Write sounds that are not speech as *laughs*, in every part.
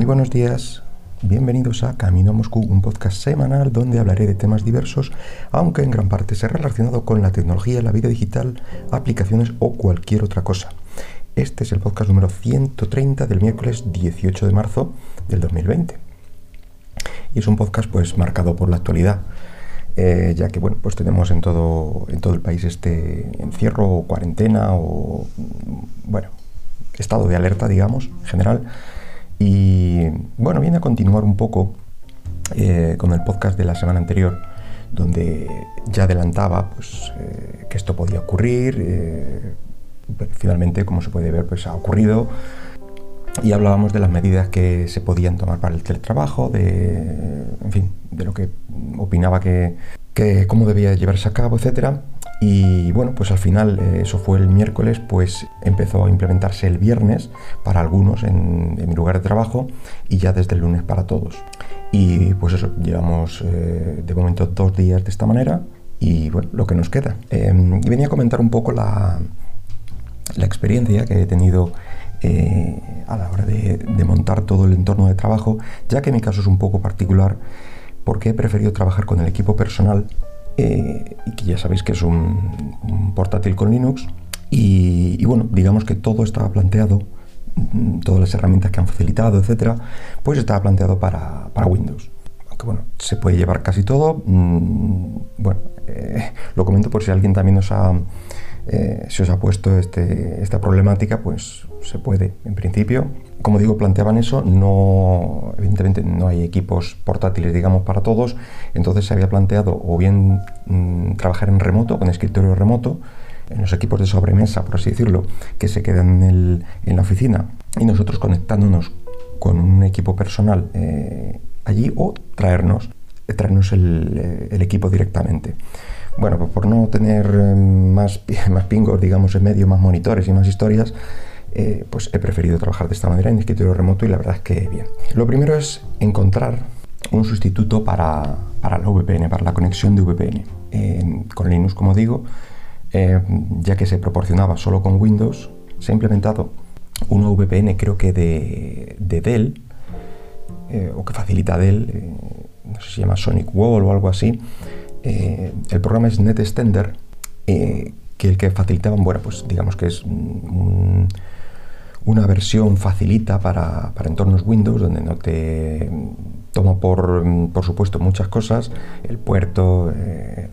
Muy buenos días, bienvenidos a Camino a Moscú, un podcast semanal donde hablaré de temas diversos, aunque en gran parte será relacionado con la tecnología, la vida digital, aplicaciones o cualquier otra cosa. Este es el podcast número 130 del miércoles 18 de marzo del 2020. Y es un podcast pues marcado por la actualidad, eh, ya que bueno, pues tenemos en todo, en todo el país este encierro o cuarentena o bueno, estado de alerta, digamos, en general. Y bueno, viene a continuar un poco eh, con el podcast de la semana anterior, donde ya adelantaba pues, eh, que esto podía ocurrir. finalmente, como se puede ver, pues ha ocurrido y hablábamos de las medidas que se podían tomar para el teletrabajo, de, en fin, de lo que opinaba que, cómo debía llevarse a cabo, etcétera. Y bueno, pues al final, eh, eso fue el miércoles, pues empezó a implementarse el viernes para algunos en, mi lugar de trabajo y ya desde el lunes para todos. Y pues eso, llevamos eh, de momento dos días de esta manera y bueno, lo que nos queda. Em, y venía a comentar un poco la, la experiencia que he tenido eh, a la hora de, montar todo el entorno de trabajo, ya que mi caso es un poco particular porque he preferido trabajar con el equipo personal, eh, y que ya sabéis que es un, portátil con Linux, y, bueno, digamos que todo estaba planteado, mm, todas las herramientas que han facilitado, etcétera, pues estaba planteado para, Windows. Aunque bueno, se puede llevar casi todo. Mm, bueno, eh, *laughs* lo comento por si alguien también nos ha eh, si os ha puesto este, esta problemática, pues se puede, en principio. Como digo, planteaban eso, no, evidentemente no hay equipos portátiles, digamos, para todos, entonces se había planteado o bien mm, trabajar en remoto, con escritorio remoto, en los equipos de sobremesa, por así decirlo, que se quedan en, la oficina, y nosotros conectándonos con un equipo personal eh, allí o traernos, el, el equipo directamente. Bueno, pues por no tener eh, más, *laughs* más pingos, digamos, en medio, más monitores y más historias, eh, pues he preferido trabajar de esta manera en escritorio remoto y la verdad es que bien. Lo primero es encontrar un sustituto para, la VPN, para la conexión de VPN. con Linux, como digo, eh, ya que se proporcionaba solo con Windows, se ha implementado una VPN creo que de, Dell, o que facilita Dell, no sé si se llama Sonic Wall o algo así, eh, el programa es NetExtender, eh, que el que facilitaban, bueno, pues digamos que es una versión facilita para, entornos Windows, donde no te toma por, supuesto muchas cosas, el puerto, eh,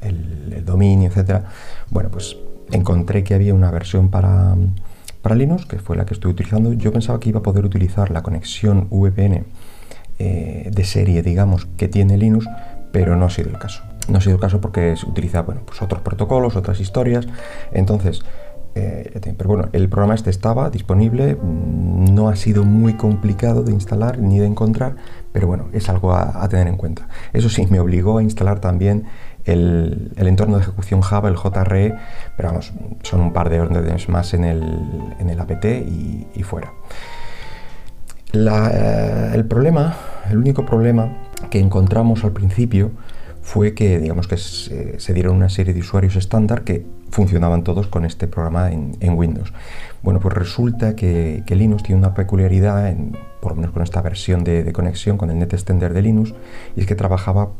el, dominio, etcétera. Bueno, pues encontré que había una versión para, para Linux, que fue la que estoy utilizando. Yo pensaba que iba a poder utilizar la conexión VPN de serie, digamos, que tiene Linux, pero no ha sido el caso. No ha sido el caso porque se utiliza bueno, pues otros protocolos, otras historias. Entonces, eh, pero bueno, el programa este estaba disponible, mm, no ha sido muy complicado de instalar ni de encontrar, pero bueno, es algo a, tener en cuenta. Eso sí, me obligó a instalar también el, entorno de ejecución Java, el JRE, pero vamos, son un par de órdenes más en el, en el apt y, fuera. Eh, el problema, el único problema que encontramos al principio fue que, digamos que se, dieron una serie de usuarios estándar que funcionaban todos con este programa en, Windows. Bueno, pues resulta que, Linux tiene una peculiaridad, por lo menos con esta versión de, conexión con el NetExtender de Linux, y es que trabajaba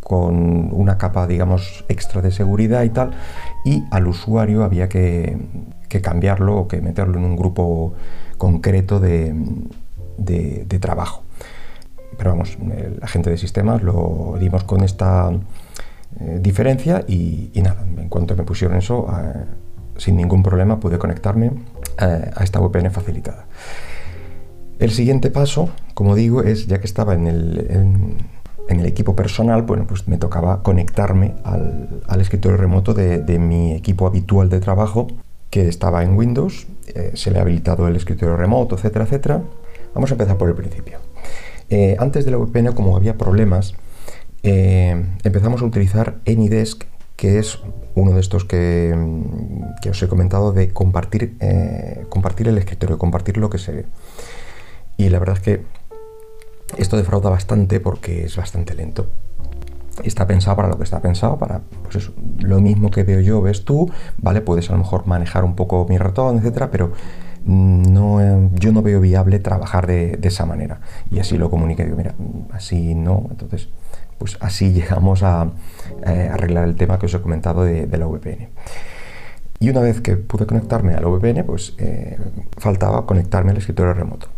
con una capa, digamos, extra de seguridad y tal, y al usuario había que, cambiarlo o que meterlo en un grupo concreto de trabajo pero vamos, la gente de sistemas lo dimos con esta eh, diferencia y, nada, en cuanto me pusieron eso, eh, sin ningún problema pude conectarme eh, a esta VPN facilitada. El siguiente paso, como digo, es ya que estaba en el, en, el equipo personal, bueno, pues me tocaba conectarme al, escritorio remoto de, de, mi equipo habitual de trabajo que estaba en Windows, se le ha habilitado el escritorio remoto, etcétera, etcétera. Vamos a empezar por el principio. Eh, antes de la VPN, como había problemas, eh, empezamos a utilizar AnyDesk, que es uno de estos que, mm, os he comentado de compartir, eh, compartir el escritorio, compartir lo que se ve. Y la verdad es que esto defrauda bastante porque es bastante lento. Está pensado para lo que está pensado, para pues eso, lo mismo que veo yo, ves tú, ¿vale? Puedes a lo mejor manejar un poco mi ratón, etcétera, pero no, eh, yo no veo viable trabajar de, esa manera. Y así lo comuniqué, digo, mira, así no, entonces pues así *laughs* llegamos a eh, arreglar el tema que os he comentado de, la VPN. Y una vez que pude conectarme a la VPN, pues eh, faltaba conectarme al escritorio remoto.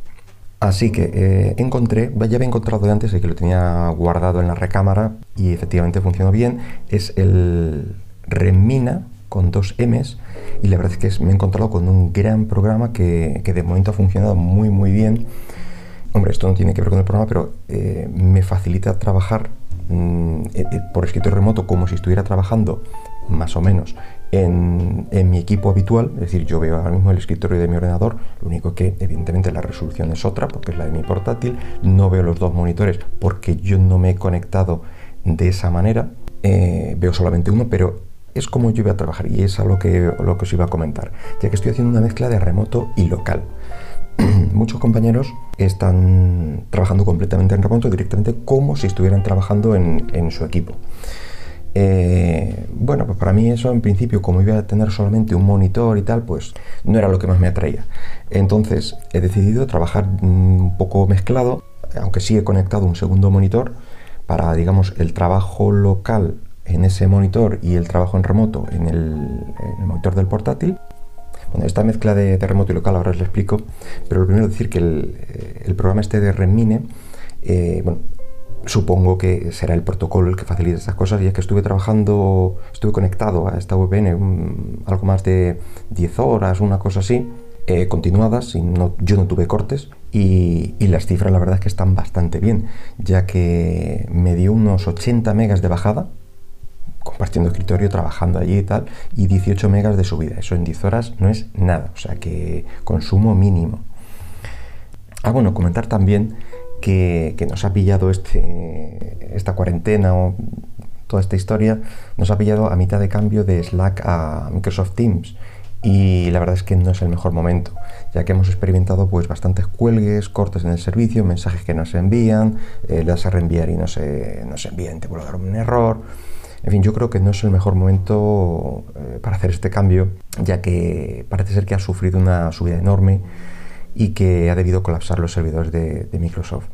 Así que encontré, ya había encontrado de antes y que lo tenía guardado en la recámara y efectivamente funcionó bien, es el Remina con dos M's y la verdad es que me he encontrado con un gran programa que, de momento ha funcionado muy muy bien. Hombre, esto no tiene que ver con el programa, pero eh, me facilita trabajar mm, eh, por escritorio remoto como si estuviera trabajando más o menos en, mi equipo habitual, es decir, yo veo ahora mismo el escritorio de mi ordenador, lo único que evidentemente la resolución es otra, porque es la de mi portátil, no veo los dos monitores porque yo no me he conectado de esa manera, eh, veo solamente uno, pero es como yo voy a trabajar y es a lo que, lo que os iba a comentar, ya que estoy haciendo una mezcla de remoto y local. *clears throat* Muchos compañeros están trabajando completamente en remoto, directamente como si estuvieran trabajando en su equipo. Eh, bueno, pues para mí eso en principio, como iba a tener solamente un monitor y tal, pues no era lo que más me atraía. Entonces he decidido trabajar un poco mezclado, aunque sí he conectado un segundo monitor para, digamos, el trabajo local en ese monitor y el trabajo en remoto en el, monitor del portátil. Bueno, esta mezcla de, remoto y local ahora os lo explico, pero lo primero decir que el, eh, programa este de Remine, eh, bueno, supongo que será el protocolo el que facilite estas cosas y es que estuve trabajando, estuve conectado a esta VPN algo más de 10 horas, una cosa así, eh, continuadas, y no, yo no tuve cortes y, las cifras la verdad es que están bastante bien, ya que me dio unos 80 megas de bajada, compartiendo escritorio, trabajando allí y tal, y 18 megas de subida. Eso en 10 horas no es nada, o sea que consumo mínimo. Ah, bueno, comentar también que, nos ha pillado este, esta cuarentena o toda esta historia, nos ha pillado a mitad de cambio de Slack a Microsoft Teams y la verdad es que no es el mejor momento, ya que hemos experimentado pues bastantes cuelgues, cortes en el servicio, mensajes que nos envían, eh, le das a reenviar y no se, no se envían, te vuelve a dar un error. En fin, yo creo que no es el mejor momento eh, para hacer este cambio, ya que parece ser que ha sufrido una subida enorme y que ha debido colapsar los servidores de, Microsoft.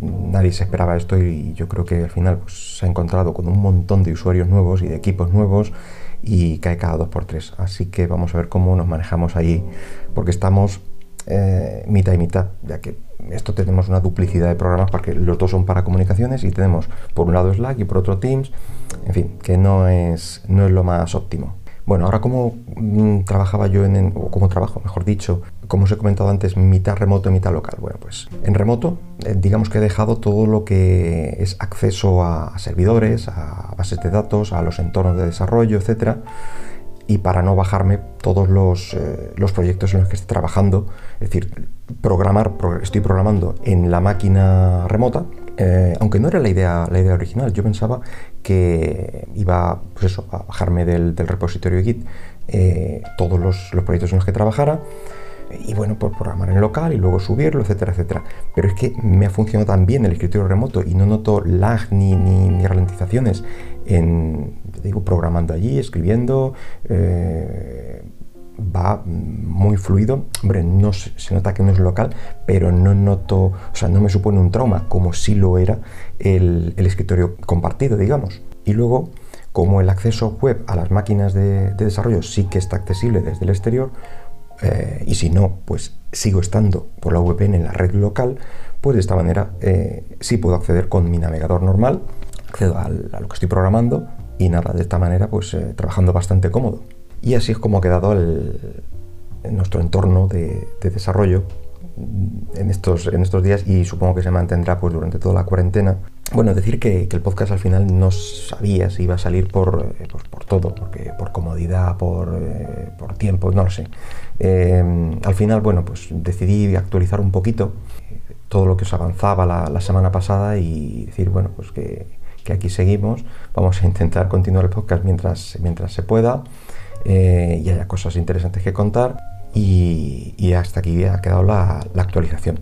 Nadie se esperaba esto y yo creo que al final pues, se ha encontrado con un montón de usuarios nuevos y de equipos nuevos y cae cada dos por tres. Así que vamos a ver cómo nos manejamos allí, porque estamos eh, mitad y mitad, ya que esto tenemos una duplicidad de programas porque los dos son para comunicaciones y tenemos por un lado Slack y por otro Teams, en fin, que no es, no es lo más óptimo. Bueno, ahora como mm, trabajaba yo en, o como trabajo, mejor dicho, como os he comentado antes, mitad remoto y mitad local. Bueno, pues en remoto, eh, digamos que he dejado todo lo que es acceso a, servidores, a bases de datos, a los entornos de desarrollo, etcétera, y para no bajarme todos los, eh, los, proyectos en los que estoy trabajando, es decir, programar, estoy programando en la máquina remota, eh, aunque no era la idea, la idea original, yo pensaba que iba pues eso, a bajarme del, repositorio Git eh, todos los, proyectos en los que trabajara y bueno, por programar en local y luego subirlo, etcétera, etcétera. Pero es que me ha funcionado tan bien el escritorio remoto y no noto lag ni, ni, ralentizaciones en, digo, programando allí, escribiendo, eh, va muy fluido. Hombre, no se, nota que no es local, pero no noto, o sea, no me supone un trauma como si lo era el, escritorio compartido, digamos. Y luego, como el acceso web a las máquinas de, desarrollo sí que está accesible desde el exterior, eh, y si no, pues sigo estando por la VPN en la red local, pues de esta manera eh, sí puedo acceder con mi navegador normal, accedo a lo que estoy programando y nada, de esta manera pues eh, trabajando bastante cómodo. Y así es como ha quedado el, nuestro entorno de, desarrollo en estos, en estos días y supongo que se mantendrá pues, durante toda la cuarentena. Bueno, decir que, el podcast al final no sabía si iba a salir por, eh, por todo, porque, por comodidad, por, eh, por, tiempo, no lo sé. Eh, al final, bueno, pues decidí actualizar un poquito todo lo que os avanzaba la, semana pasada y decir, bueno, pues que, aquí seguimos, vamos a intentar continuar el podcast mientras, mientras se pueda y haya cosas interesantes que contar. Y, hasta aquí ha quedado la, actualización.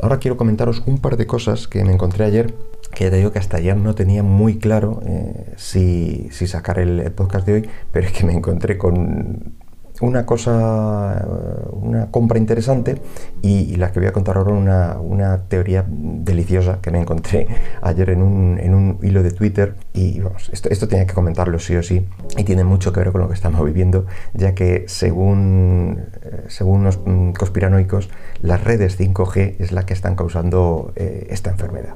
Ahora quiero comentaros un par de cosas que me encontré ayer, que te digo que hasta ayer no tenía muy claro eh, si, sacar el, podcast de hoy, pero es que me encontré con una cosa, una compra interesante y, la que voy a contar ahora una, una teoría deliciosa que me encontré *laughs* ayer en un, en un hilo de Twitter y vamos, esto, esto tenía que comentarlo sí o sí y tiene mucho que ver con lo que estamos viviendo ya que según, eh, según los mm, conspiranoicos las redes 5G es la que están causando eh, esta enfermedad.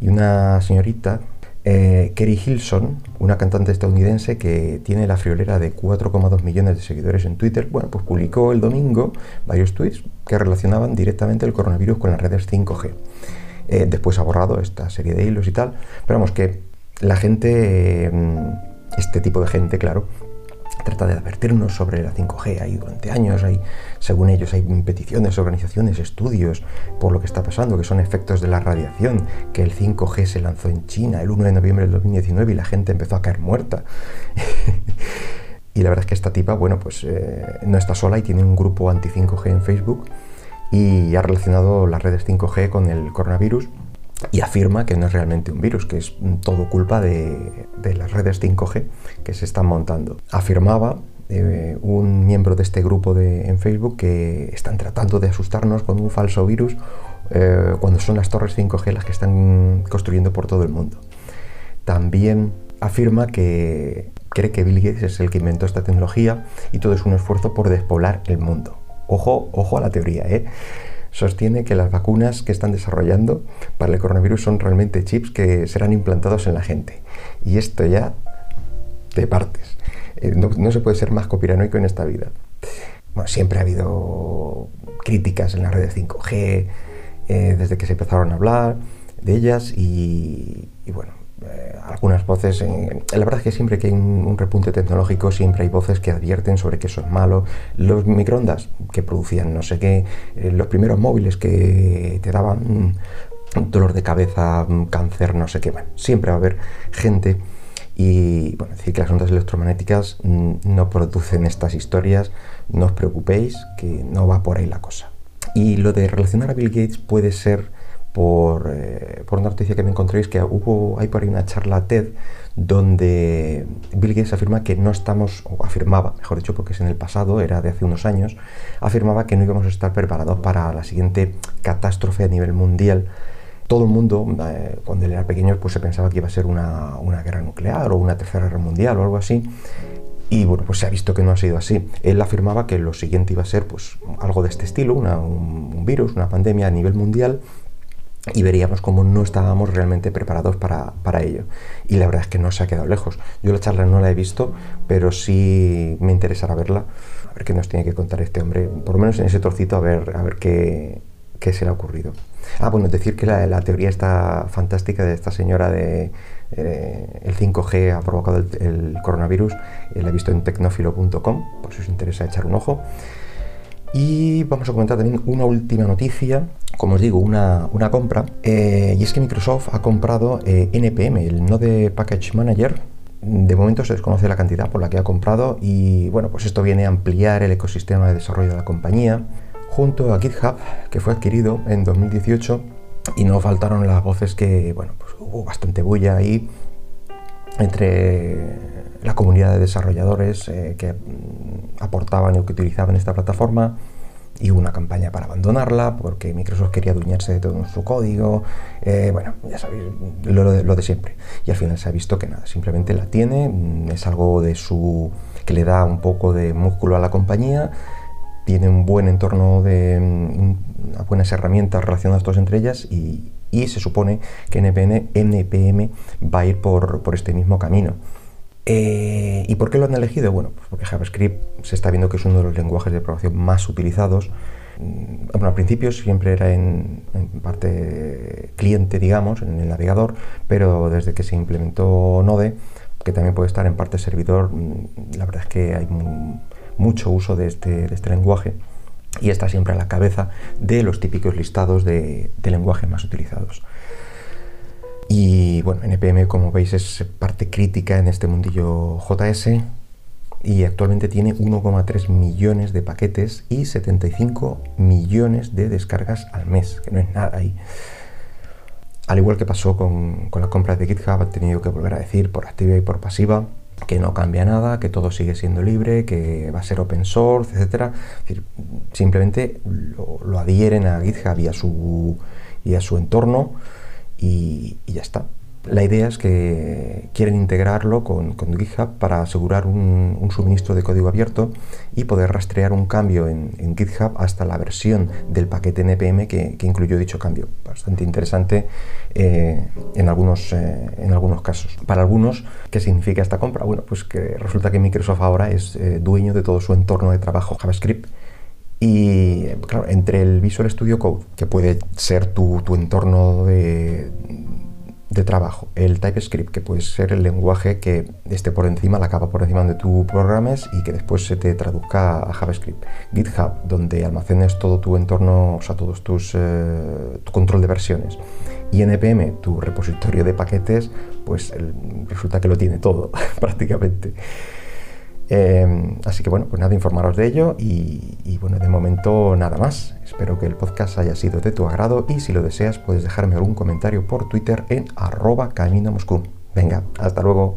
Y una señorita eh, Kerry Hilson, una cantante estadounidense que tiene la friolera de 4,2 millones de seguidores en Twitter, bueno, pues publicó el domingo varios tweets que relacionaban directamente el coronavirus con las redes 5G. Eh, después ha borrado esta serie de hilos y tal, pero vamos que la gente, mm, este tipo de gente, claro, trata de advertirnos sobre la 5G. Hay durante años, hay, según ellos, hay peticiones, organizaciones, estudios por lo que está pasando, que son efectos de la radiación, que el 5G se lanzó en China el 1 de noviembre del 2019 y la gente empezó a caer muerta. *laughs* y la verdad es que esta tipa, bueno, pues eh, no está sola y tiene un grupo anti-5G en Facebook y ha relacionado las redes 5G con el coronavirus y afirma que no es realmente un virus, que es todo culpa de, las redes 5G que se están montando. Afirmaba eh, un miembro de este grupo de, en Facebook que están tratando de asustarnos con un falso virus eh, cuando son las torres 5G las que están construyendo por todo el mundo. También afirma que cree que Bill Gates es el que inventó esta tecnología y todo es un esfuerzo por despoblar el mundo. Ojo, ojo a la teoría, ¿eh? Sostiene que las vacunas que están desarrollando para el coronavirus son realmente chips que serán implantados en la gente. Y esto ya te partes. Eh, no, se puede ser más copiranoico en esta vida. Bueno, siempre ha habido críticas en las redes 5G, eh, desde que se empezaron a hablar de ellas y bueno, eh, algunas voces, la verdad es que siempre que hay un, repunte tecnológico, siempre hay voces que advierten sobre que eso es malo. Los microondas que producían no sé qué, eh, los primeros móviles que te daban dolor de cabeza, cáncer, no sé qué, bueno, siempre va a haber gente y bueno, decir que las ondas electromagnéticas no producen estas historias, no os preocupéis, que no va por ahí la cosa. Y lo de relacionar a Bill Gates puede ser eh, por, una noticia que me encontréis que hubo, hay por ahí una charla TED donde Bill Gates afirma que no estamos, o afirmaba, mejor dicho, porque es en el pasado, era de hace unos años, afirmaba que no íbamos a estar preparados para la siguiente catástrofe a nivel mundial. Todo el mundo, eh, cuando él era pequeño, pues se pensaba que iba a ser una, una guerra nuclear o una tercera guerra mundial o algo así. Y bueno, pues se ha visto que no ha sido así. Él afirmaba que lo siguiente iba a ser pues algo de este estilo, un, un virus, una pandemia a nivel mundial y veríamos cómo no estábamos realmente preparados para, para, ello. Y la verdad es que no se ha quedado lejos. Yo la charla no la he visto, pero sí me interesará verla, a ver qué nos tiene que contar este hombre, por lo menos en ese trocito, a ver, a ver qué, qué se le ha ocurrido. Ah, bueno, decir que la, la teoría está fantástica de esta señora de eh, el 5G ha provocado el, coronavirus, eh, la he visto en tecnófilo.com, por si os interesa echar un ojo. Y vamos a comentar también una última noticia, como os digo, una, compra, eh, y es que Microsoft ha comprado eh, NPM, el Node Package Manager. De momento se desconoce la cantidad por la que ha comprado y bueno, pues esto viene a ampliar el ecosistema de desarrollo de la compañía junto a GitHub, que fue adquirido en 2018 y no faltaron las voces que, bueno, pues hubo bastante bulla ahí entre la comunidad de desarrolladores eh, que mm, aportaban y que utilizaban esta plataforma y hubo una campaña para abandonarla porque Microsoft quería adueñarse de todo su código, eh, bueno, ya sabéis, lo, de siempre. Y al final se ha visto que nada, simplemente la tiene, mm, es algo de su que le da un poco de músculo a la compañía, tiene un buen entorno de mm, buenas herramientas relacionadas todas entre ellas y, se supone que NPM, NPM va a ir por, por este mismo camino. Eh, ¿Y por qué lo han elegido? Bueno, pues porque JavaScript se está viendo que es uno de los lenguajes de programación más utilizados. Mm, bueno, al principio siempre era en, parte cliente, digamos, en el navegador, pero desde que se implementó Node, que también puede estar en parte servidor, mm, la verdad es que hay mucho uso de este, de este lenguaje y está siempre a la cabeza de los típicos listados de, de lenguajes más utilizados. Y bueno, NPM, como veis, es parte crítica en este mundillo JS y actualmente tiene 1,3 millones de paquetes y 75 millones de descargas al mes, que no es nada ahí. Al igual que pasó con, con las compras de GitHub, han tenido que volver a decir por activa y por pasiva que no cambia nada, que todo sigue siendo libre, que va a ser open source, etc. simplemente lo, adhieren a GitHub y a su, y a su entorno y ya está la idea es que quieren integrarlo con, GitHub para asegurar un, suministro de código abierto y poder rastrear un cambio en, GitHub hasta la versión del paquete NPM que, incluyó dicho cambio. Bastante interesante eh, en, algunos, eh, en algunos casos. Para algunos, ¿qué significa esta compra? Bueno, pues que resulta que Microsoft ahora es eh, dueño de todo su entorno de trabajo JavaScript. Y claro, entre el Visual Studio Code, que puede ser tu, tu entorno de, de trabajo. El TypeScript, que puede ser el lenguaje que esté por encima, la capa por encima de tu programas y que después se te traduzca a JavaScript. GitHub, donde almacenes todo tu entorno, o sea, todos tus eh, tu control de versiones. Y NPM, tu repositorio de paquetes, pues resulta que lo tiene todo *laughs* prácticamente. Em, así que bueno, pues nada, informaros de ello y, bueno, de momento nada más. Espero que el podcast haya sido de tu agrado y si lo deseas puedes dejarme algún comentario por Twitter en arroba camino Moscú. Venga, hasta luego.